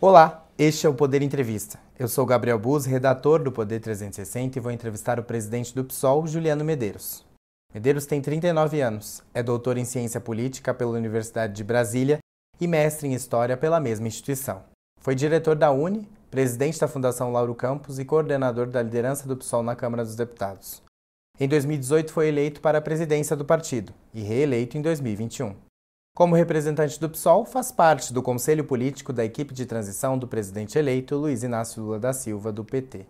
Olá, este é o Poder Entrevista. Eu sou Gabriel Buz, redator do Poder 360 e vou entrevistar o presidente do PSOL, Juliano Medeiros. Medeiros tem 39 anos, é doutor em Ciência Política pela Universidade de Brasília e mestre em História pela mesma instituição. Foi diretor da UNE, presidente da Fundação Lauro Campos e coordenador da liderança do PSOL na Câmara dos Deputados. Em 2018 foi eleito para a presidência do partido e reeleito em 2021. Como representante do PSOL, faz parte do conselho político da equipe de transição do presidente eleito Luiz Inácio Lula da Silva, do PT.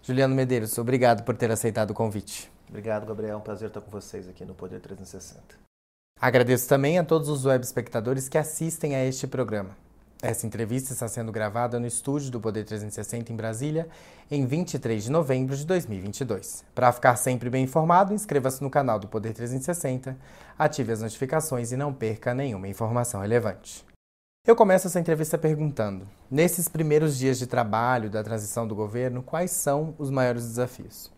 Juliano Medeiros, obrigado por ter aceitado o convite. Obrigado, Gabriel. É um prazer estar com vocês aqui no Poder 360. Agradeço também a todos os web espectadores que assistem a este programa. Essa entrevista está sendo gravada no estúdio do Poder 360 em Brasília, em 23 de novembro de 2022. Para ficar sempre bem informado, inscreva-se no canal do Poder 360, ative as notificações e não perca nenhuma informação relevante. Eu começo essa entrevista perguntando: nesses primeiros dias de trabalho da transição do governo, quais são os maiores desafios?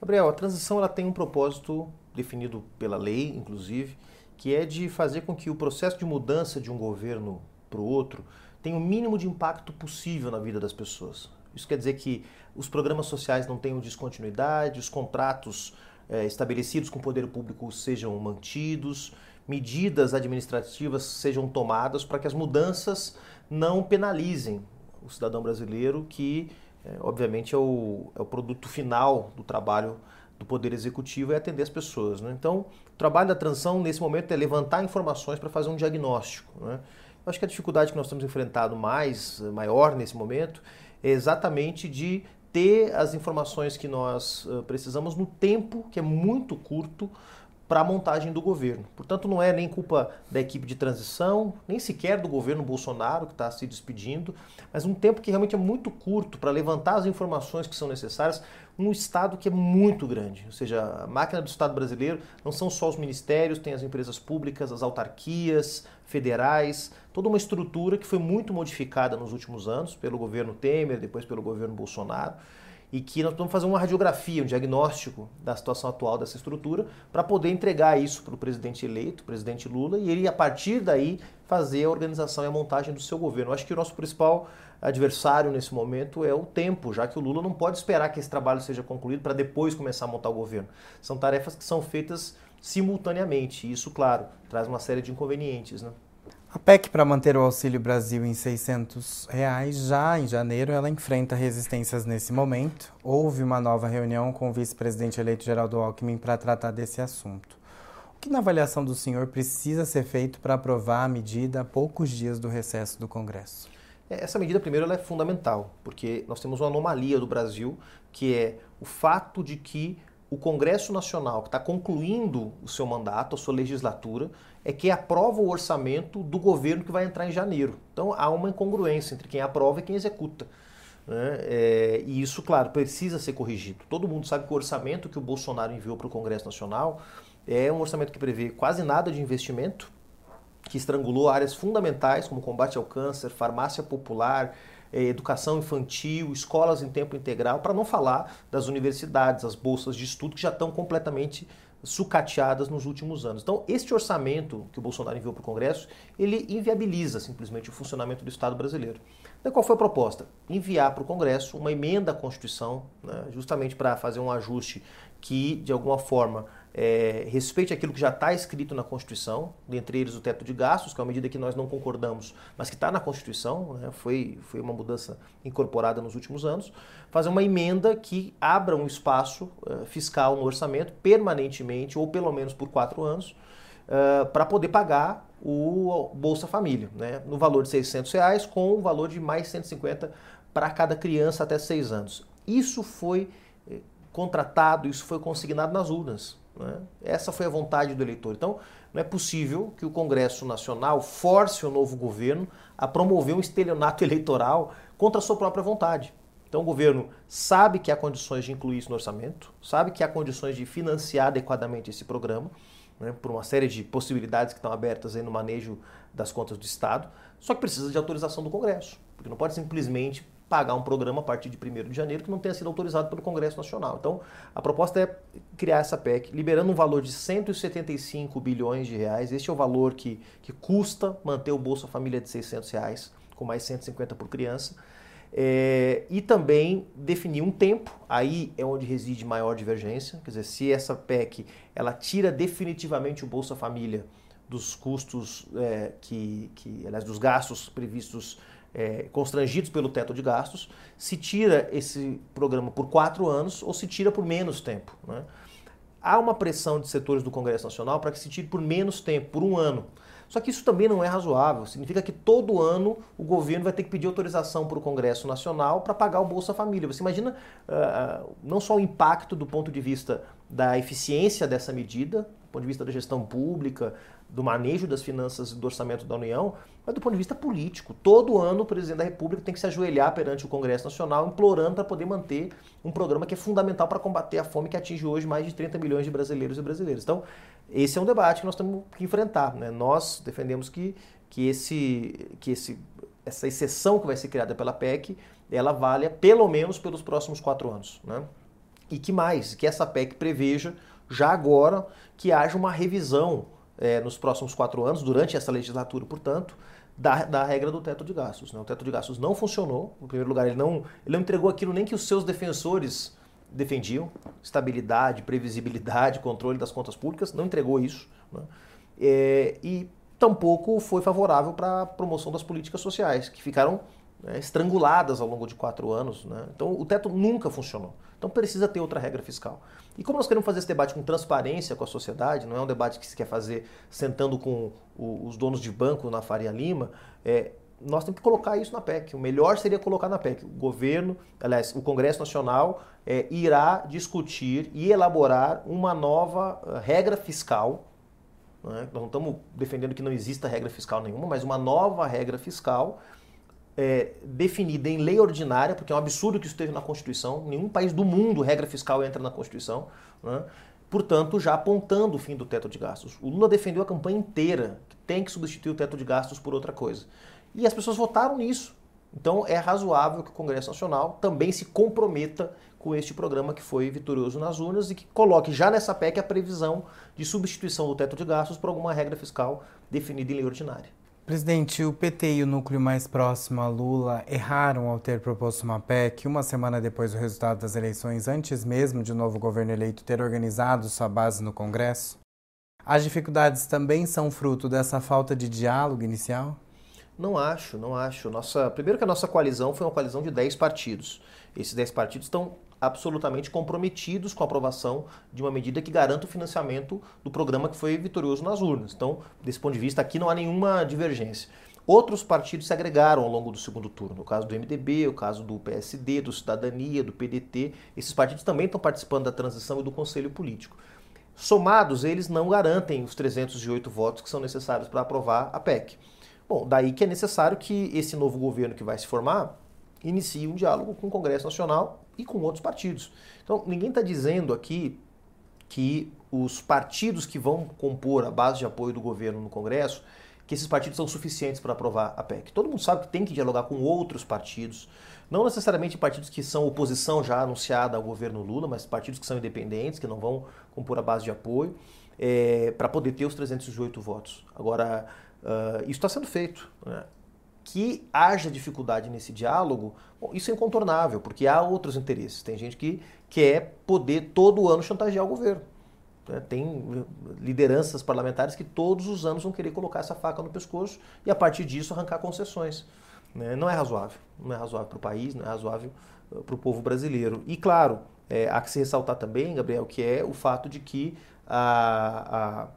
Gabriel, a transição ela tem um propósito definido pela lei, inclusive, que é de fazer com que o processo de mudança de um governo para o outro tem o mínimo de impacto possível na vida das pessoas. Isso quer dizer que os programas sociais não tenham descontinuidade, os contratos é, estabelecidos com o poder público sejam mantidos, medidas administrativas sejam tomadas para que as mudanças não penalizem o cidadão brasileiro, que é, obviamente é o, é o produto final do trabalho do Poder Executivo é atender as pessoas. Né? Então, o trabalho da transição nesse momento é levantar informações para fazer um diagnóstico. Né? Eu acho que a dificuldade que nós temos enfrentado mais, maior nesse momento, é exatamente de ter as informações que nós precisamos no tempo que é muito curto para a montagem do governo. Portanto, não é nem culpa da equipe de transição, nem sequer do governo Bolsonaro que está se despedindo, mas um tempo que realmente é muito curto para levantar as informações que são necessárias num Estado que é muito grande. Ou seja, a máquina do Estado brasileiro não são só os ministérios, tem as empresas públicas, as autarquias federais, toda uma estrutura que foi muito modificada nos últimos anos pelo governo Temer, depois pelo governo Bolsonaro e que nós vamos fazer uma radiografia, um diagnóstico da situação atual dessa estrutura para poder entregar isso para o presidente eleito, o presidente Lula, e ele, a partir daí, fazer a organização e a montagem do seu governo. Eu acho que o nosso principal adversário nesse momento é o tempo, já que o Lula não pode esperar que esse trabalho seja concluído para depois começar a montar o governo. São tarefas que são feitas simultaneamente, e isso, claro, traz uma série de inconvenientes. Né? A PEC para manter o Auxílio Brasil em 600 reais, já em janeiro, ela enfrenta resistências nesse momento. Houve uma nova reunião com o vice-presidente eleito Geraldo Alckmin para tratar desse assunto. O que, na avaliação do senhor, precisa ser feito para aprovar a medida a poucos dias do recesso do Congresso? É, essa medida, primeiro, é fundamental, porque nós temos uma anomalia do Brasil, que é o fato de que o Congresso Nacional, que está concluindo o seu mandato, a sua legislatura, é que aprova o orçamento do governo que vai entrar em janeiro. Então há uma incongruência entre quem aprova e quem executa. Né? É, e isso, claro, precisa ser corrigido. Todo mundo sabe que o orçamento que o Bolsonaro enviou para o Congresso Nacional é um orçamento que prevê quase nada de investimento, que estrangulou áreas fundamentais como combate ao câncer, farmácia popular, educação infantil, escolas em tempo integral, para não falar das universidades, as bolsas de estudo que já estão completamente sucateadas nos últimos anos. Então, este orçamento que o Bolsonaro enviou para o Congresso, ele inviabiliza simplesmente o funcionamento do Estado brasileiro. Então, qual foi a proposta? Enviar para o Congresso uma emenda à Constituição, né, justamente para fazer um ajuste que, de alguma forma, é, respeite aquilo que já está escrito na Constituição, dentre eles o teto de gastos, que é uma medida que nós não concordamos, mas que está na Constituição, né, foi, foi uma mudança incorporada nos últimos anos, fazer uma emenda que abra um espaço uh, fiscal no orçamento permanentemente, ou pelo menos por quatro anos, uh, para poder pagar o Bolsa Família, né, no valor de 600 reais, com o valor de mais 150 para cada criança até seis anos. Isso foi eh, contratado, isso foi consignado nas urnas. Né? Essa foi a vontade do eleitor. Então, não é possível que o Congresso Nacional force o novo governo a promover um estelionato eleitoral contra a sua própria vontade. Então, o governo sabe que há condições de incluir isso no orçamento, sabe que há condições de financiar adequadamente esse programa, né, por uma série de possibilidades que estão abertas no manejo das contas do Estado, só que precisa de autorização do Congresso, porque não pode simplesmente pagar um programa a partir de 1 de janeiro que não tenha sido autorizado pelo Congresso Nacional. Então, a proposta é criar essa PEC, liberando um valor de 175 bilhões de reais. Este é o valor que, que custa manter o Bolsa Família de 600 reais, com mais 150 por criança. É, e também definir um tempo, aí é onde reside maior divergência, quer dizer, se essa PEC ela tira definitivamente o Bolsa Família dos custos é, que, que, aliás, dos gastos previstos é, constrangidos pelo teto de gastos, se tira esse programa por quatro anos ou se tira por menos tempo. Né? Há uma pressão de setores do Congresso Nacional para que se tire por menos tempo, por um ano. Só que isso também não é razoável. Significa que todo ano o governo vai ter que pedir autorização para o Congresso Nacional para pagar o Bolsa Família. Você imagina uh, não só o impacto do ponto de vista da eficiência dessa medida, ponto de vista da gestão pública, do manejo das finanças e do orçamento da União, mas do ponto de vista político. Todo ano o presidente da República tem que se ajoelhar perante o Congresso Nacional, implorando para poder manter um programa que é fundamental para combater a fome que atinge hoje mais de 30 milhões de brasileiros e brasileiras. Então, esse é um debate que nós temos que enfrentar. Né? Nós defendemos que, que, esse, que esse, essa exceção que vai ser criada pela PEC, ela valha pelo menos pelos próximos quatro anos. Né? E que mais? Que essa PEC preveja, já agora, que haja uma revisão é, nos próximos quatro anos, durante essa legislatura, portanto, da, da regra do teto de gastos. Né? O teto de gastos não funcionou. Em primeiro lugar, ele não, ele não entregou aquilo nem que os seus defensores defendiam, estabilidade, previsibilidade, controle das contas públicas, não entregou isso. Né? É, e tampouco foi favorável para a promoção das políticas sociais, que ficaram né, estranguladas ao longo de quatro anos. Né? Então o teto nunca funcionou. Então precisa ter outra regra fiscal. E como nós queremos fazer esse debate com transparência com a sociedade, não é um debate que se quer fazer sentando com o, os donos de banco na Faria Lima, é, nós temos que colocar isso na PEC. O melhor seria colocar na PEC. O governo, aliás, o Congresso Nacional é, irá discutir e elaborar uma nova uh, regra fiscal. Né? Nós não estamos defendendo que não exista regra fiscal nenhuma, mas uma nova regra fiscal é, definida em lei ordinária, porque é um absurdo que isso esteja na Constituição. Nenhum país do mundo regra fiscal entra na Constituição. Né? Portanto, já apontando o fim do teto de gastos. O Lula defendeu a campanha inteira que tem que substituir o teto de gastos por outra coisa. E as pessoas votaram nisso. Então é razoável que o Congresso Nacional também se comprometa com este programa que foi vitorioso nas urnas e que coloque já nessa PEC a previsão de substituição do teto de gastos por alguma regra fiscal definida em lei ordinária. Presidente, o PT e o núcleo mais próximo a Lula erraram ao ter proposto uma PEC uma semana depois do resultado das eleições, antes mesmo de o um novo governo eleito ter organizado sua base no Congresso? As dificuldades também são fruto dessa falta de diálogo inicial? Não acho, não acho. Nossa, primeiro que a nossa coalizão foi uma coalizão de 10 partidos. Esses 10 partidos estão absolutamente comprometidos com a aprovação de uma medida que garanta o financiamento do programa que foi vitorioso nas urnas. Então, desse ponto de vista, aqui não há nenhuma divergência. Outros partidos se agregaram ao longo do segundo turno. No caso do MDB, o caso do PSD, do Cidadania, do PDT. Esses partidos também estão participando da transição e do Conselho Político. Somados, eles não garantem os 308 votos que são necessários para aprovar a PEC. Bom, daí que é necessário que esse novo governo que vai se formar inicie um diálogo com o Congresso Nacional e com outros partidos. Então, ninguém está dizendo aqui que os partidos que vão compor a base de apoio do governo no Congresso, que esses partidos são suficientes para aprovar a PEC. Todo mundo sabe que tem que dialogar com outros partidos, não necessariamente partidos que são oposição já anunciada ao governo Lula, mas partidos que são independentes, que não vão compor a base de apoio, é, para poder ter os 308 votos. Agora, uh, isso está sendo feito. Né? Que haja dificuldade nesse diálogo, bom, isso é incontornável, porque há outros interesses. Tem gente que quer poder todo ano chantagear o governo. Né? Tem lideranças parlamentares que todos os anos vão querer colocar essa faca no pescoço e a partir disso arrancar concessões. Né? Não é razoável. Não é razoável para o país, não é razoável eh, para o povo brasileiro. E claro, é, há que se ressaltar também, Gabriel, que é o fato de que a, a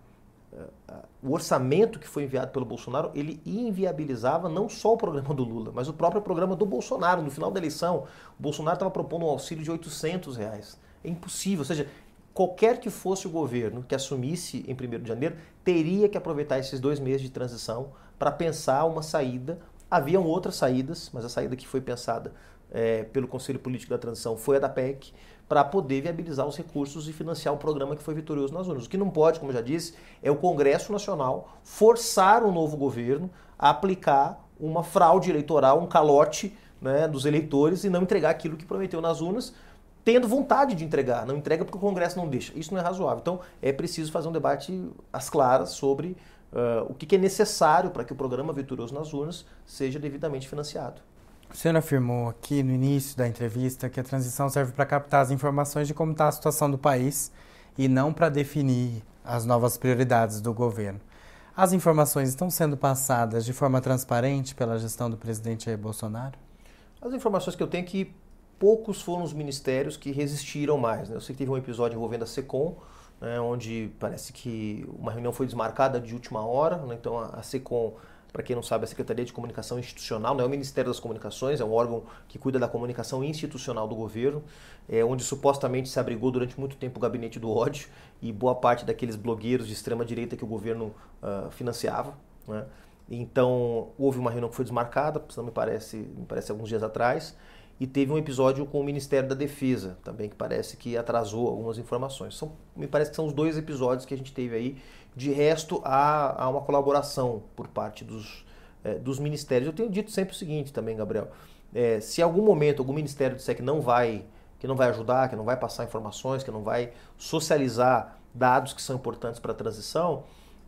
o orçamento que foi enviado pelo Bolsonaro, ele inviabilizava não só o programa do Lula, mas o próprio programa do Bolsonaro. No final da eleição, o Bolsonaro estava propondo um auxílio de 800 reais. É impossível, ou seja, qualquer que fosse o governo que assumisse em 1 de janeiro, teria que aproveitar esses dois meses de transição para pensar uma saída. Haviam outras saídas, mas a saída que foi pensada é, pelo Conselho Político da Transição foi a da PEC, para poder viabilizar os recursos e financiar o programa que foi vitorioso nas urnas. O que não pode, como já disse, é o Congresso Nacional forçar o novo governo a aplicar uma fraude eleitoral, um calote né, dos eleitores e não entregar aquilo que prometeu nas urnas, tendo vontade de entregar. Não entrega porque o Congresso não deixa. Isso não é razoável. Então é preciso fazer um debate às claras sobre uh, o que, que é necessário para que o programa Vitorioso nas Urnas seja devidamente financiado. O senhor afirmou aqui no início da entrevista que a transição serve para captar as informações de como está a situação do país e não para definir as novas prioridades do governo. As informações estão sendo passadas de forma transparente pela gestão do presidente Jair Bolsonaro? As informações que eu tenho é que poucos foram os ministérios que resistiram mais. Né? Eu sei que teve um episódio envolvendo a SECOM, né, onde parece que uma reunião foi desmarcada de última hora, né? então a, a SECOM para quem não sabe, a Secretaria de Comunicação Institucional não é o Ministério das Comunicações, é um órgão que cuida da comunicação institucional do governo, é, onde supostamente se abrigou durante muito tempo o gabinete do ódio e boa parte daqueles blogueiros de extrema direita que o governo uh, financiava. Né? Então, houve uma reunião que foi desmarcada, não me parece, me parece alguns dias atrás, e teve um episódio com o Ministério da Defesa, também que parece que atrasou algumas informações. São, me parece que são os dois episódios que a gente teve aí de resto, há, há uma colaboração por parte dos, é, dos ministérios. Eu tenho dito sempre o seguinte também, Gabriel. É, se algum momento algum ministério disser que não vai que não vai ajudar, que não vai passar informações, que não vai socializar dados que são importantes para a transição,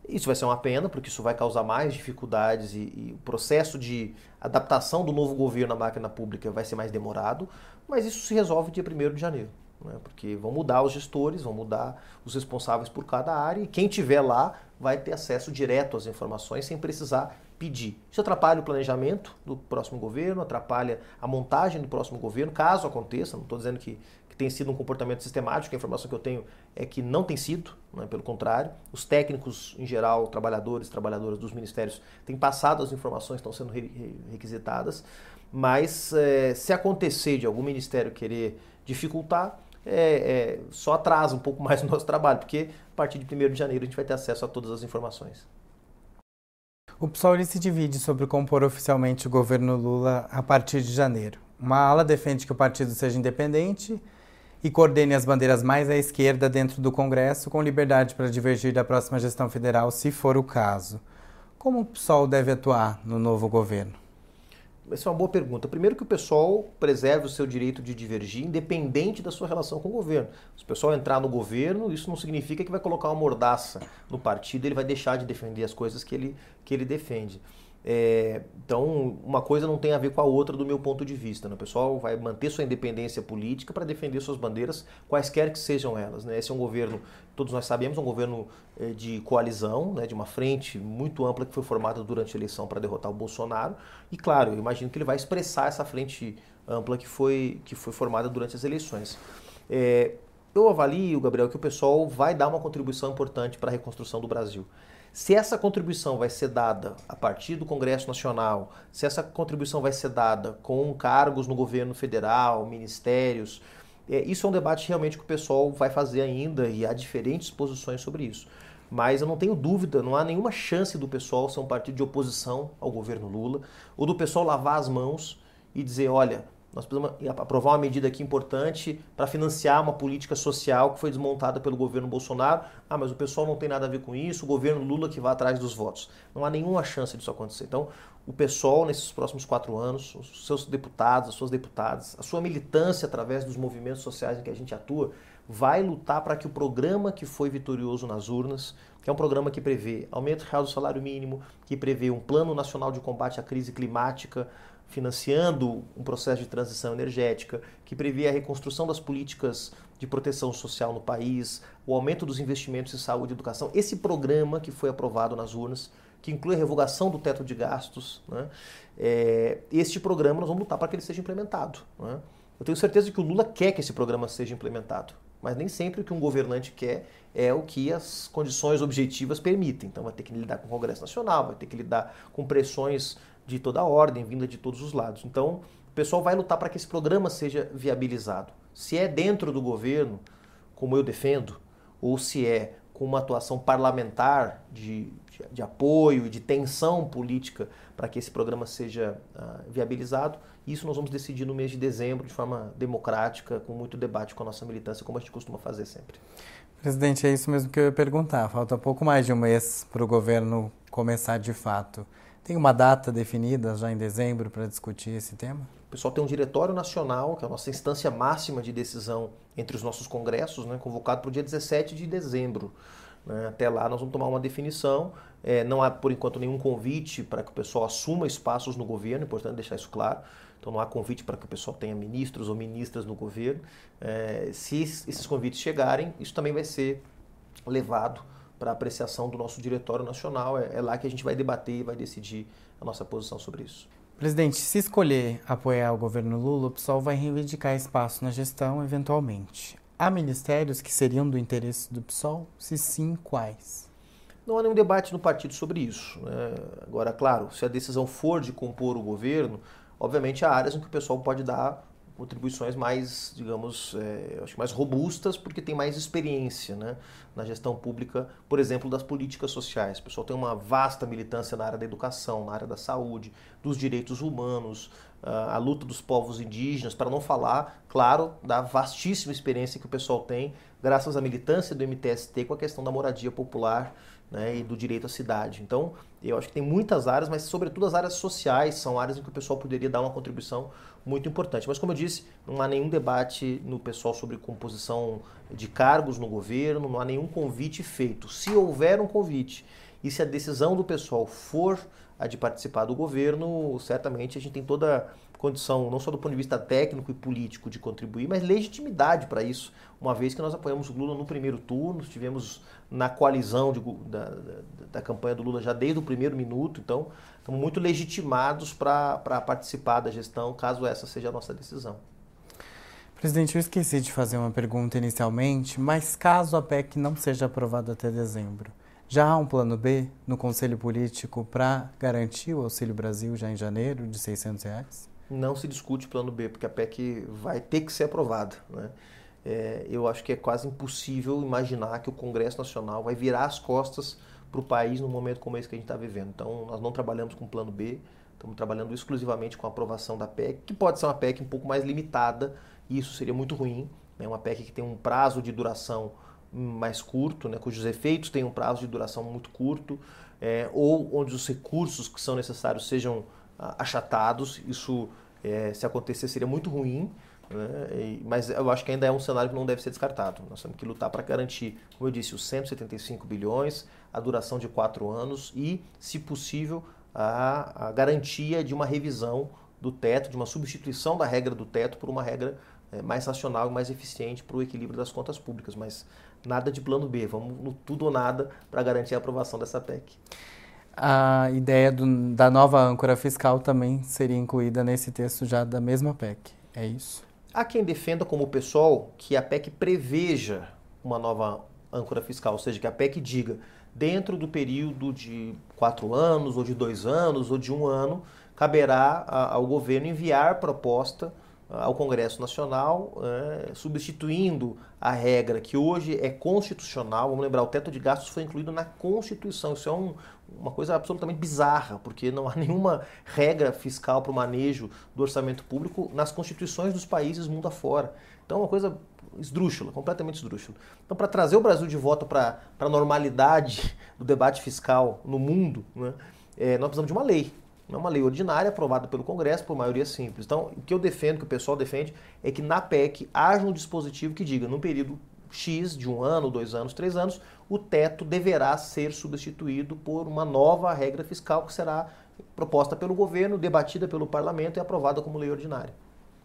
isso vai ser uma pena, porque isso vai causar mais dificuldades e, e, o processo de adaptação do novo governo à máquina pública vai ser mais demorado, mas isso se resolve dia 1 de janeiro né? porque vão mudar os gestores, vão mudar os responsáveis por cada área e quem tiver lá vai ter acesso direto às informações sem precisar pedir. Isso atrapalha o planejamento do próximo governo, atrapalha a montagem do próximo governo, caso aconteça, não estou dizendo que, que tem sido um comportamento sistemático, a informação que eu tenho é que não tem sido, né? pelo contrário, os técnicos em geral, trabalhadores, trabalhadoras dos ministérios têm passado as informações que estão sendo requisitadas, mas é, se acontecer de algum ministério querer dificultar, é, é, só atrasa um pouco mais o nosso trabalho, porque a partir de 1 de janeiro a gente vai ter acesso a todas as informações. O PSOL se divide sobre compor oficialmente o governo Lula a partir de janeiro. Uma ala defende que o partido seja independente e coordene as bandeiras mais à esquerda dentro do Congresso, com liberdade para divergir da próxima gestão federal, se for o caso. Como o PSOL deve atuar no novo governo? Essa é uma boa pergunta. Primeiro que o pessoal preserve o seu direito de divergir, independente da sua relação com o governo. Se o pessoal entrar no governo, isso não significa que vai colocar uma mordaça no partido, ele vai deixar de defender as coisas que ele, que ele defende. É, então, uma coisa não tem a ver com a outra do meu ponto de vista. Né? O pessoal vai manter sua independência política para defender suas bandeiras, quaisquer que sejam elas. Né? Esse é um governo, todos nós sabemos, um governo é, de coalizão, né? de uma frente muito ampla que foi formada durante a eleição para derrotar o Bolsonaro. E, claro, eu imagino que ele vai expressar essa frente ampla que foi, que foi formada durante as eleições. É, eu avalio, Gabriel, que o pessoal vai dar uma contribuição importante para a reconstrução do Brasil. Se essa contribuição vai ser dada a partir do Congresso Nacional, se essa contribuição vai ser dada com cargos no governo federal, ministérios, é, isso é um debate realmente que o pessoal vai fazer ainda e há diferentes posições sobre isso. Mas eu não tenho dúvida, não há nenhuma chance do pessoal ser um partido de oposição ao governo Lula, ou do pessoal lavar as mãos e dizer, olha, nós precisamos aprovar uma medida aqui importante para financiar uma política social que foi desmontada pelo governo Bolsonaro. Ah, mas o pessoal não tem nada a ver com isso, o governo Lula que vai atrás dos votos. Não há nenhuma chance disso acontecer. Então, o pessoal, nesses próximos quatro anos, os seus deputados, as suas deputadas, a sua militância através dos movimentos sociais em que a gente atua, vai lutar para que o programa que foi vitorioso nas urnas, que é um programa que prevê aumento real do salário mínimo, que prevê um plano nacional de combate à crise climática, financiando um processo de transição energética, que prevê a reconstrução das políticas de proteção social no país, o aumento dos investimentos em saúde e educação. Esse programa que foi aprovado nas urnas, que inclui a revogação do teto de gastos, né? é, este programa nós vamos lutar para que ele seja implementado. Né? Eu tenho certeza que o Lula quer que esse programa seja implementado, mas nem sempre o que um governante quer é o que as condições objetivas permitem. Então vai ter que lidar com o Congresso Nacional, vai ter que lidar com pressões de toda a ordem, vinda de todos os lados. Então, o pessoal vai lutar para que esse programa seja viabilizado. Se é dentro do governo, como eu defendo, ou se é com uma atuação parlamentar de, de, de apoio de tensão política para que esse programa seja uh, viabilizado, isso nós vamos decidir no mês de dezembro, de forma democrática, com muito debate com a nossa militância, como a gente costuma fazer sempre. Presidente, é isso mesmo que eu ia perguntar. Falta pouco mais de um mês para o governo começar de fato. Tem uma data definida já em dezembro para discutir esse tema? O pessoal tem um diretório nacional, que é a nossa instância máxima de decisão entre os nossos congressos, né, convocado para o dia 17 de dezembro. Né? Até lá nós vamos tomar uma definição. É, não há, por enquanto, nenhum convite para que o pessoal assuma espaços no governo, é importante deixar isso claro. Então não há convite para que o pessoal tenha ministros ou ministras no governo. É, se esses convites chegarem, isso também vai ser levado para apreciação do nosso Diretório Nacional. É, é lá que a gente vai debater e vai decidir a nossa posição sobre isso. Presidente, se escolher apoiar o governo Lula, o PSOL vai reivindicar espaço na gestão, eventualmente. Há ministérios que seriam do interesse do PSOL? Se sim, quais? Não há nenhum debate no partido sobre isso. Né? Agora, claro, se a decisão for de compor o governo, obviamente há áreas em que o pessoal pode dar contribuições mais, digamos, é, acho mais robustas, porque tem mais experiência né, na gestão pública, por exemplo, das políticas sociais. O pessoal tem uma vasta militância na área da educação, na área da saúde, dos direitos humanos, a luta dos povos indígenas, para não falar, claro, da vastíssima experiência que o pessoal tem, graças à militância do MTST com a questão da moradia popular né, e do direito à cidade. Então, eu acho que tem muitas áreas, mas sobretudo as áreas sociais são áreas em que o pessoal poderia dar uma contribuição muito importante. Mas como eu disse, não há nenhum debate no pessoal sobre composição de cargos no governo, não há nenhum convite feito. Se houver um convite e se a decisão do pessoal for a de participar do governo, certamente a gente tem toda condição, não só do ponto de vista técnico e político, de contribuir, mas legitimidade para isso, uma vez que nós apoiamos o Lula no primeiro turno, estivemos na coalizão de, da, da, da, campanha do Lula já desde o primeiro minuto, então estamos muito legitimados para participar da gestão, caso essa seja a nossa decisão. Presidente, eu esqueci de fazer uma pergunta inicialmente, mas caso a PEC não seja aprovada até dezembro, já há um plano B no Conselho Político para garantir o Auxílio Brasil já em janeiro de 600 reais? Não se discute plano B, porque a PEC vai ter que ser aprovada. Né? É, eu acho que é quase impossível imaginar que o Congresso Nacional vai virar as costas para o país num momento como esse que a gente está vivendo. Então, nós não trabalhamos com plano B, estamos trabalhando exclusivamente com a aprovação da PEC, que pode ser uma PEC um pouco mais limitada, e isso seria muito ruim. É né? uma PEC que tem um prazo de duração mais curto, né, cujos efeitos têm um prazo de duração muito curto, é, ou onde os recursos que são necessários sejam ah, achatados. Isso, é, se acontecer, seria muito ruim, né, mas eu acho que ainda é um cenário que não deve ser descartado. Nós temos que lutar para garantir, como eu disse, os 175 bilhões, a duração de quatro anos e, se possível, a, a garantia de uma revisão do teto, de uma substituição da regra do teto por uma regra mais racional e mais eficiente para o equilíbrio das contas públicas. Mas nada de plano B, vamos no tudo ou nada para garantir a aprovação dessa PEC. A ideia do, da nova âncora fiscal também seria incluída nesse texto já da mesma PEC, é isso? Há quem defenda como pessoal que a PEC preveja uma nova âncora fiscal, ou seja, que a PEC diga dentro do período de quatro anos, ou de dois anos, ou de um ano, caberá ao governo enviar proposta ao Congresso Nacional, é, substituindo a regra que hoje é constitucional. Vamos lembrar, o teto de gastos foi incluído na Constituição. Isso é um, uma coisa absolutamente bizarra, porque não há nenhuma regra fiscal para o manejo do orçamento público nas constituições dos países mundo afora. Então, é uma coisa esdrúxula, completamente esdrúxula. Então, para trazer o Brasil de volta para a normalidade do debate fiscal no mundo, né, é, nós precisamos de uma lei é uma lei ordinária aprovada pelo Congresso por maioria simples. Então, o que eu defendo, que o pessoal defende, é que na PEC haja um dispositivo que diga, num período X, de um ano, dois anos, três anos, o teto deverá ser substituído por uma nova regra fiscal que será proposta pelo governo, debatida pelo parlamento e aprovada como lei ordinária.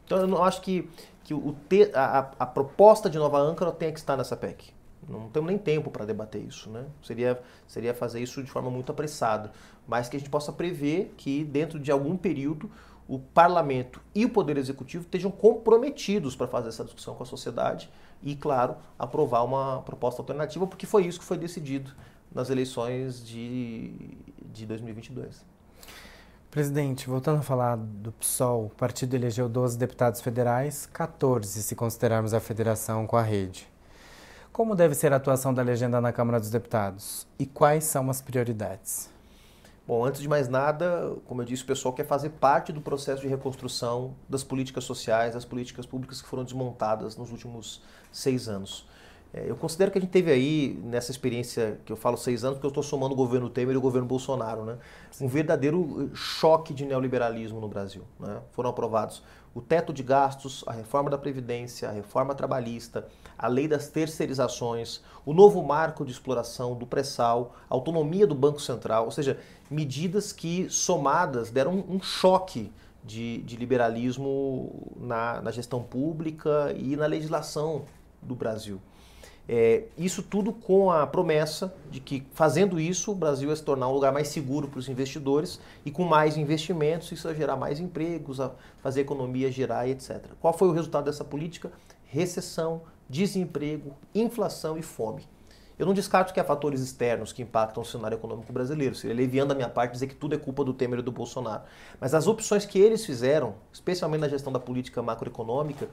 Então, eu não acho que, que o te, a, a proposta de nova âncora tenha que estar nessa PEC. Não temos nem tempo para debater isso, né? Seria, seria fazer isso de forma muito apressada. Mas que a gente possa prever que, dentro de algum período, o parlamento e o poder executivo estejam comprometidos para fazer essa discussão com a sociedade e, claro, aprovar uma proposta alternativa, porque foi isso que foi decidido nas eleições de, de 2022. Presidente, voltando a falar do PSOL, o partido elegeu 12 deputados federais, 14 se considerarmos a federação com a rede. Como deve ser a atuação da legenda na Câmara dos Deputados e quais são as prioridades? Bom, antes de mais nada, como eu disse, o pessoal quer fazer parte do processo de reconstrução das políticas sociais, das políticas públicas que foram desmontadas nos últimos seis anos. É, eu considero que a gente teve aí, nessa experiência que eu falo seis anos, porque eu estou somando o governo Temer e o governo Bolsonaro, né? um verdadeiro choque de neoliberalismo no Brasil. Né? Foram aprovados o teto de gastos, a reforma da Previdência, a reforma trabalhista, a lei das terceirizações, o novo marco de exploração do pré-sal, a autonomia do Banco Central, ou seja, medidas que somadas deram um choque de, de liberalismo na, na gestão pública e na legislação do Brasil. É, isso tudo com a promessa de que, fazendo isso, o Brasil ia se tornar um lugar mais seguro para os investidores e com mais investimentos, isso ia gerar mais empregos, a fazer a economia girar etc. Qual foi o resultado dessa política? Recessão, desemprego, inflação e fome. Eu não descarto que há fatores externos que impactam o cenário econômico brasileiro. Seria leviando da minha parte dizer que tudo é culpa do Temer e do Bolsonaro. Mas as opções que eles fizeram, especialmente na gestão da política macroeconômica,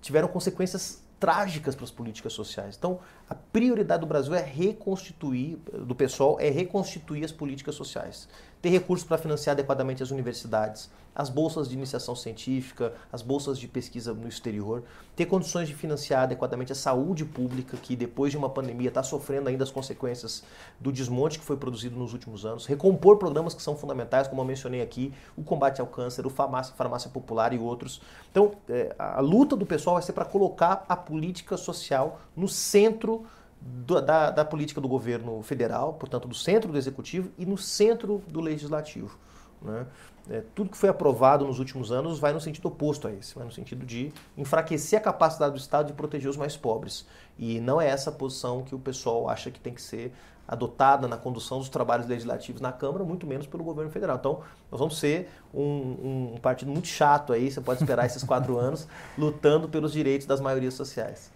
tiveram consequências trágicas para as políticas sociais. Então, a prioridade do Brasil é reconstituir, do pessoal, é reconstituir as políticas sociais ter recursos para financiar adequadamente as universidades, as bolsas de iniciação científica, as bolsas de pesquisa no exterior, ter condições de financiar adequadamente a saúde pública, que depois de uma pandemia está sofrendo ainda as consequências do desmonte que foi produzido nos últimos anos, recompor programas que são fundamentais, como eu mencionei aqui, o combate ao câncer, o farmácia, farmácia popular e outros. Então, é, a luta do pessoal vai ser para colocar a política social no centro do, da, da, política do governo federal, portanto, do centro do executivo e no centro do legislativo. Né? É, tudo que foi aprovado nos últimos anos vai no sentido oposto a esse, vai no sentido de enfraquecer a capacidade do Estado de proteger os mais pobres. E não é essa a posição que o pessoal acha que tem que ser adotada na condução dos trabalhos legislativos na Câmara, muito menos pelo governo federal. Então, nós vamos ser um, um partido muito chato aí, você pode esperar esses quatro anos, lutando pelos direitos das maiorias sociais.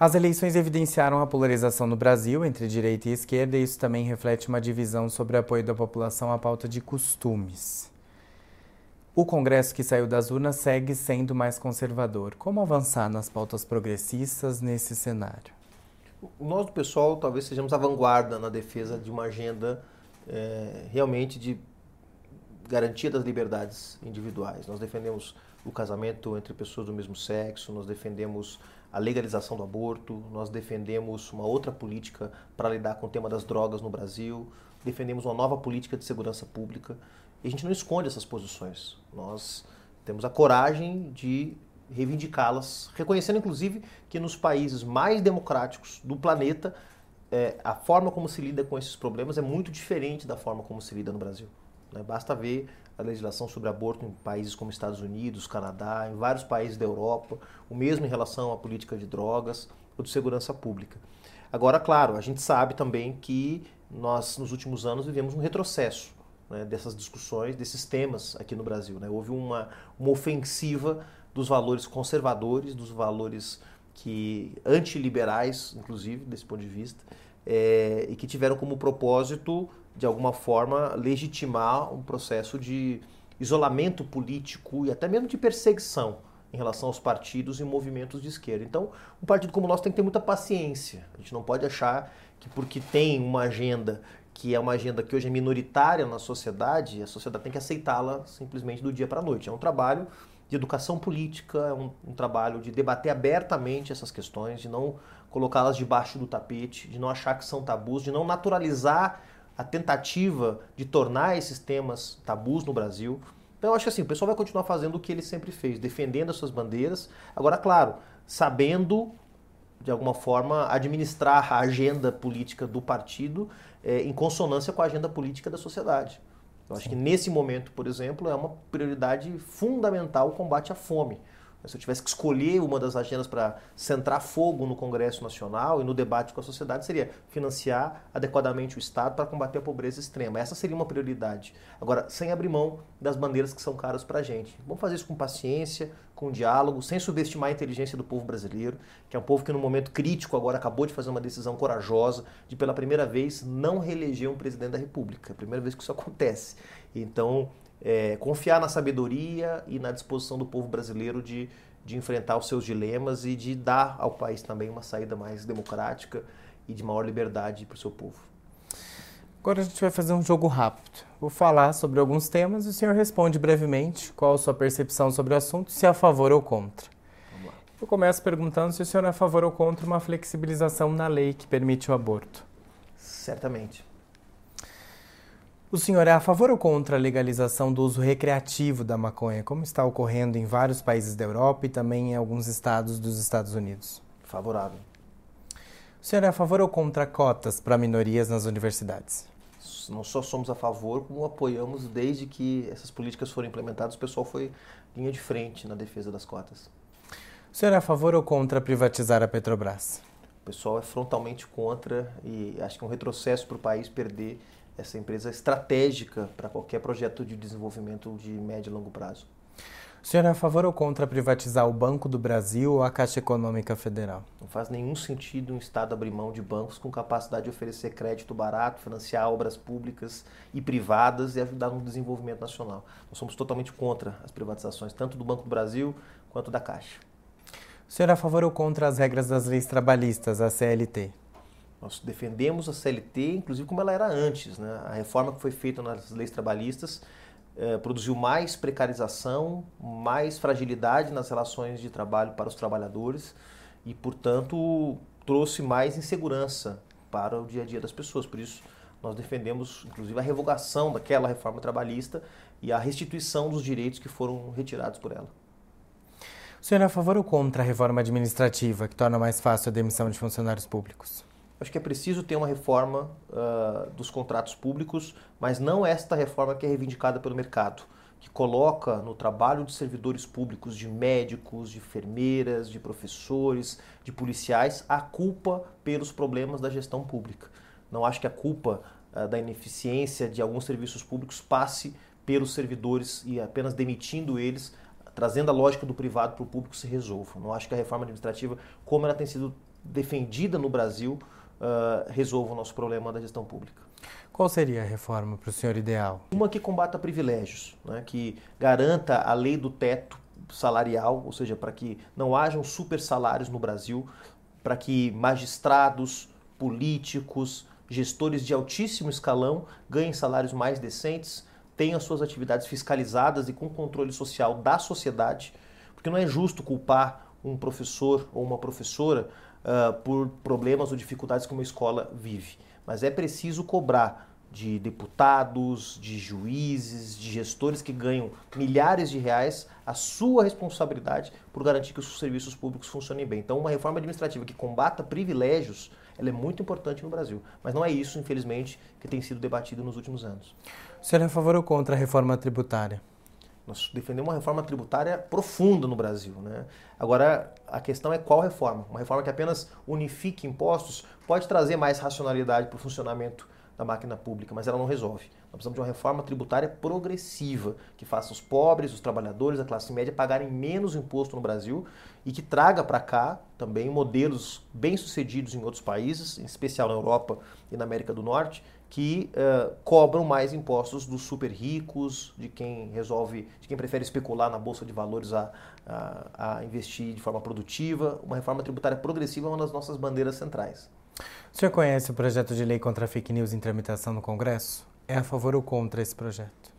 As eleições evidenciaram a polarização no Brasil entre direita e esquerda, e isso também reflete uma divisão sobre o apoio da população à pauta de costumes. O Congresso que saiu das urnas segue sendo mais conservador. Como avançar nas pautas progressistas nesse cenário? Nós, do pessoal, talvez sejamos a vanguarda na defesa de uma agenda é, realmente de garantia das liberdades individuais. Nós defendemos o casamento entre pessoas do mesmo sexo, nós defendemos a legalização do aborto, nós defendemos uma outra política para lidar com o tema das drogas no Brasil, defendemos uma nova política de segurança pública e a gente não esconde essas posições. Nós temos a coragem de reivindicá-las, reconhecendo inclusive que nos países mais democráticos do planeta é, a forma como se lida com esses problemas é muito diferente da forma como se lida no Brasil. Né? Basta ver a legislação sobre aborto em países como Estados Unidos, Canadá, em vários países da Europa, o mesmo em relação à política de drogas ou de segurança pública. Agora, claro, a gente sabe também que nós, nos últimos anos, vivemos um retrocesso né, dessas discussões, desses temas aqui no Brasil. Né? Houve uma, uma ofensiva dos valores conservadores, dos valores que antiliberais, inclusive, desse ponto de vista, é, e que tiveram como propósito de alguma forma, legitimar um processo de isolamento político e até mesmo de perseguição em relação aos partidos e movimentos de esquerda. Então, um partido como o nosso tem que ter muita paciência. A gente não pode achar que porque tem uma agenda que é uma agenda que hoje é minoritária na sociedade, a sociedade tem que aceitá-la simplesmente do dia para a noite. É um trabalho de educação política, é um, um trabalho de debater abertamente essas questões, de não colocá-las debaixo do tapete, de não achar que são tabus, de não naturalizar a tentativa de tornar esses temas tabus no Brasil. Então eu acho que assim, o pessoal vai continuar fazendo o que ele sempre fez, defendendo as suas bandeiras. Agora, claro, sabendo de alguma forma administrar a agenda política do partido é, em consonância com a agenda política da sociedade. Eu acho Sim. que nesse momento, por exemplo, é uma prioridade fundamental o combate à fome. Se eu tivesse que escolher uma das agendas para centrar fogo no Congresso Nacional e no debate com a sociedade, seria financiar adequadamente o Estado para combater a pobreza extrema. Essa seria uma prioridade. Agora, sem abrir mão das bandeiras que são caras para a gente. Vamos fazer isso com paciência, com diálogo, sem subestimar a inteligência do povo brasileiro, que é um povo que, no momento crítico, agora acabou de fazer uma decisão corajosa de, pela primeira vez, não reeleger um presidente da República. É a primeira vez que isso acontece. Então, é, confiar na sabedoria e na disposição do povo brasileiro de, de enfrentar os seus dilemas e de dar ao país também uma saída mais democrática e de maior liberdade para o seu povo. Agora a gente vai fazer um jogo rápido. Vou falar sobre alguns temas e o senhor responde brevemente qual a sua percepção sobre o assunto, se é a favor ou contra. Eu começo perguntando se o senhor é a favor ou contra uma flexibilização na lei que permite o aborto. Certamente. O senhor é a favor ou contra a legalização do uso recreativo da maconha, como está ocorrendo em vários países da Europa e também em alguns estados dos Estados Unidos? Favorável. O senhor é a favor ou contra cotas para minorias nas universidades? Não só somos a favor, como apoiamos desde que essas políticas foram implementadas. O pessoal foi linha de frente na defesa das cotas. O senhor é a favor ou contra privatizar a Petrobras? O pessoal é frontalmente contra e acho que é um retrocesso para o país perder essa empresa estratégica para qualquer projeto de desenvolvimento de médio e longo prazo. O senhor é a favor ou contra privatizar o Banco do Brasil ou a Caixa Econômica Federal? Não faz nenhum sentido um Estado abrir mão de bancos com capacidade de oferecer crédito barato, financiar obras públicas e privadas e ajudar no desenvolvimento nacional. Nós somos totalmente contra as privatizações, tanto do Banco do Brasil quanto da Caixa. O senhor é a favor ou contra as regras das leis trabalhistas, a CLT? Nós defendemos a CLT, inclusive como ela era antes. Né? A reforma que foi feita nas leis trabalhistas eh, produziu mais precarização, mais fragilidade nas relações de trabalho para os trabalhadores e, portanto, trouxe mais insegurança para o dia a dia das pessoas. Por isso, nós defendemos, inclusive, a revogação daquela reforma trabalhista e a restituição dos direitos que foram retirados por ela. O senhor é a favor ou contra a reforma administrativa que torna mais fácil a demissão de funcionários públicos? Acho que é preciso ter uma reforma uh, dos contratos públicos, mas não esta reforma que é reivindicada pelo mercado, que coloca no trabalho de servidores públicos, de médicos, de enfermeiras, de professores, de policiais, a culpa pelos problemas da gestão pública. Não acho que a culpa uh, da ineficiência de alguns serviços públicos passe pelos servidores e apenas demitindo eles, trazendo a lógica do privado para o público se resolva. Não acho que a reforma administrativa, como ela tem sido defendida no Brasil, uh, resolva o nosso problema da gestão pública. Qual seria a reforma para o senhor ideal? Uma que combata privilégios, né, que garanta a lei do teto salarial, ou seja, para que não hajam super salários no Brasil, para que magistrados, políticos, gestores de altíssimo escalão ganhem salários mais decentes, tenham suas atividades fiscalizadas e com controle social da sociedade, porque não é justo culpar um professor ou uma professora uh, por problemas ou dificuldades que uma escola vive. Mas é preciso cobrar de deputados, de juízes, de gestores que ganham milhares de reais a sua responsabilidade por garantir que os serviços públicos funcionem bem. Então, uma reforma administrativa que combata privilégios, ela é muito importante no Brasil. Mas não é isso, infelizmente, que tem sido debatido nos últimos anos. O senhor é a favor ou contra a reforma tributária? Nós defendemos uma reforma tributária profunda no Brasil. Né? Agora, a questão é qual reforma. Uma reforma que apenas unifique impostos pode trazer mais racionalidade para o funcionamento da máquina pública, mas ela não resolve. Nós precisamos de uma reforma tributária progressiva, que faça os pobres, os trabalhadores, a classe média pagarem menos imposto no Brasil e que traga para cá também modelos bem-sucedidos em outros países, em especial na Europa e na América do Norte, que uh, cobram mais impostos dos super ricos, de quem resolve, de quem prefere especular na bolsa de valores a, a, a, investir de forma produtiva. Uma reforma tributária progressiva é uma das nossas bandeiras centrais. O senhor conhece o projeto de lei contra fake news em tramitação no Congresso? É a favor ou contra esse projeto?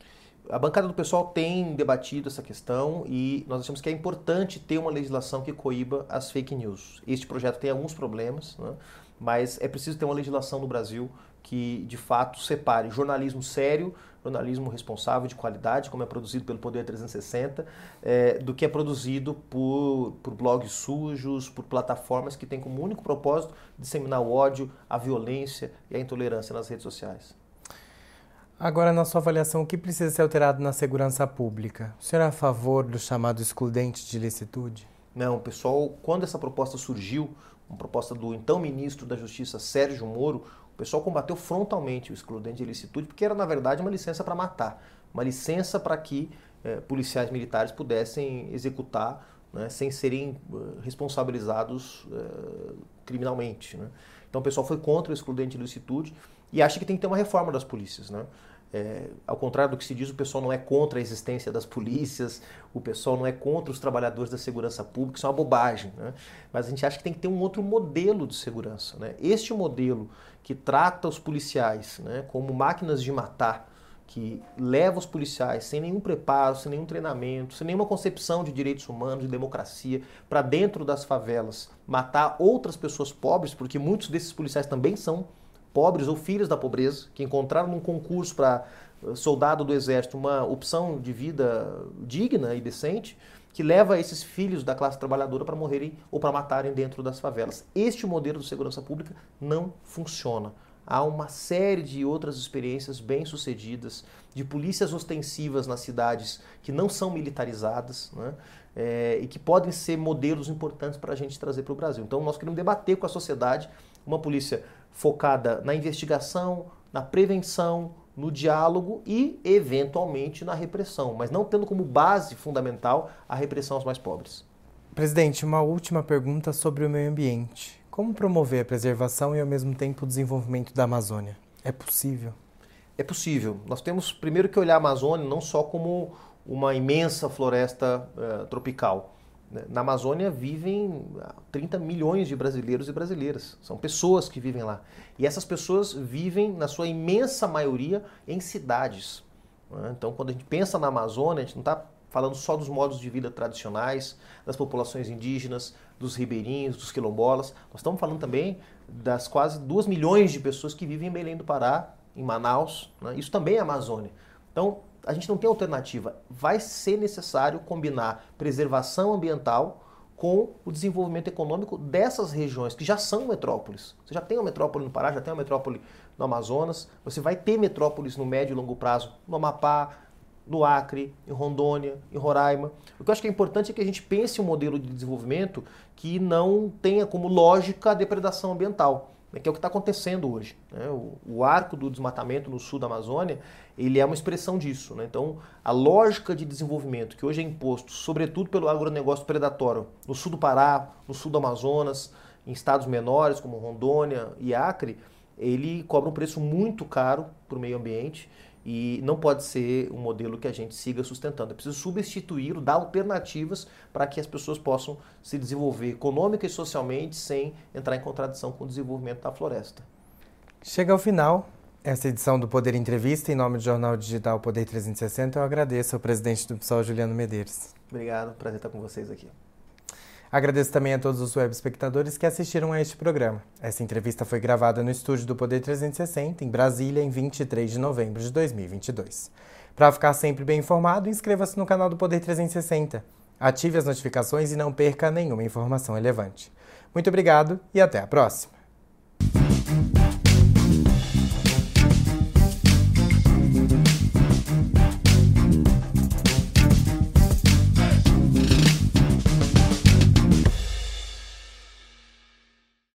A bancada do pessoal tem debatido essa questão e nós achamos que é importante ter uma legislação que coíba as fake news. Este projeto tem alguns problemas, né? mas é preciso ter uma legislação no Brasil que de fato separe jornalismo sério, jornalismo responsável de qualidade, como é produzido pelo Poder 360, é, do que é produzido por, por blogs sujos, por plataformas que têm como único propósito disseminar o ódio, a violência e a intolerância nas redes sociais. Agora, na sua avaliação, o que precisa ser alterado na segurança pública? O senhor é a favor do chamado excludente de licitude? Não, pessoal, quando essa proposta surgiu, uma proposta do então ministro da Justiça, Sérgio Moro, pessoal combateu frontalmente o excludente de ilicitude, porque era, na verdade, uma licença para matar, uma licença para que eh, policiais militares pudessem executar né, sem serem uh, responsabilizados uh, criminalmente. Né? Então o pessoal foi contra o excludente de ilicitude e acha que tem que ter uma reforma das polícias. Né? É, ao contrário do que se diz, o pessoal não é contra a existência das polícias, o pessoal não é contra os trabalhadores da segurança pública, isso é uma bobagem. Né? Mas a gente acha que tem que ter um outro modelo de segurança. Né? Este modelo que trata os policiais né, como máquinas de matar, que leva os policiais sem nenhum preparo, sem nenhum treinamento, sem nenhuma concepção de direitos humanos, de democracia, para dentro das favelas matar outras pessoas pobres, porque muitos desses policiais também são pobres ou filhos da pobreza, que encontraram num concurso para eh, soldado do exército uma opção de vida digna e decente, que leva esses filhos da classe trabalhadora para morrerem ou para matarem dentro das favelas. Este modelo de segurança pública não funciona. Há uma série de outras experiências bem-sucedidas de polícias ostensivas nas cidades que não são militarizadas né, é, e que podem ser modelos importantes para a gente trazer para o Brasil. Então, nós queremos debater com a sociedade uma polícia focada na investigação, na prevenção, no diálogo e, eventualmente, na repressão, mas não tendo como base fundamental a repressão aos mais pobres. Presidente, uma última pergunta sobre o meio ambiente. Como promover a preservação e, ao mesmo tempo, o desenvolvimento da Amazônia? É possível? É possível. Nós temos primeiro que olhar a Amazônia não só como uma imensa floresta uh, tropical. Né? Na Amazônia vivem 30 milhões de brasileiros e brasileiras. São pessoas que vivem lá. E essas pessoas vivem, na sua imensa maioria, em cidades. Né? Então, quando a gente pensa na Amazônia, a gente não está falando só dos modos de vida tradicionais, das populações indígenas, dos ribeirinhos, dos quilombolas. Nós estamos falando também das quase 2 milhões de pessoas que vivem em Belém do Pará, em Manaus. Né? Isso também é Amazônia. Então, a gente não tem alternativa. Vai ser necessário combinar preservação ambiental com o desenvolvimento econômico dessas regiões que já são metrópoles. Você já tem uma metrópole no Pará, já tem uma metrópole no Amazonas, você vai ter metrópoles no médio e longo prazo no Amapá, no Acre, em Rondônia, em Roraima. O que eu acho que é importante é que a gente pense um modelo de desenvolvimento que não tenha como lógica a depredação ambiental, né, que é o que está acontecendo hoje. Né? O, o, arco do desmatamento no sul da Amazônia ele é uma expressão disso. Né? Então, a lógica de desenvolvimento que hoje é imposto, sobretudo pelo agronegócio predatório, no sul do Pará, no sul do Amazonas, em estados menores como Rondônia e Acre, ele cobra um preço muito caro para o meio ambiente e não pode ser um modelo que a gente siga sustentando. É preciso substituí-lo, dar alternativas para que as pessoas possam se desenvolver econômica e socialmente sem entrar em contradição com o desenvolvimento da floresta. Chega ao final essa edição do Poder Entrevista. Em nome do Jornal Digital Poder 360, eu agradeço ao presidente do PSOL, Juliano Medeiros. Obrigado, prazer estar com vocês aqui. Agradeço também a todos os web espectadores que assistiram a este programa. Essa entrevista foi gravada no estúdio do Poder 360, em Brasília, em 23 de novembro de 2022. Para ficar sempre bem informado, inscreva-se no canal do Poder 360. Ative as notificações e não perca nenhuma informação relevante. Muito obrigado e até a próxima!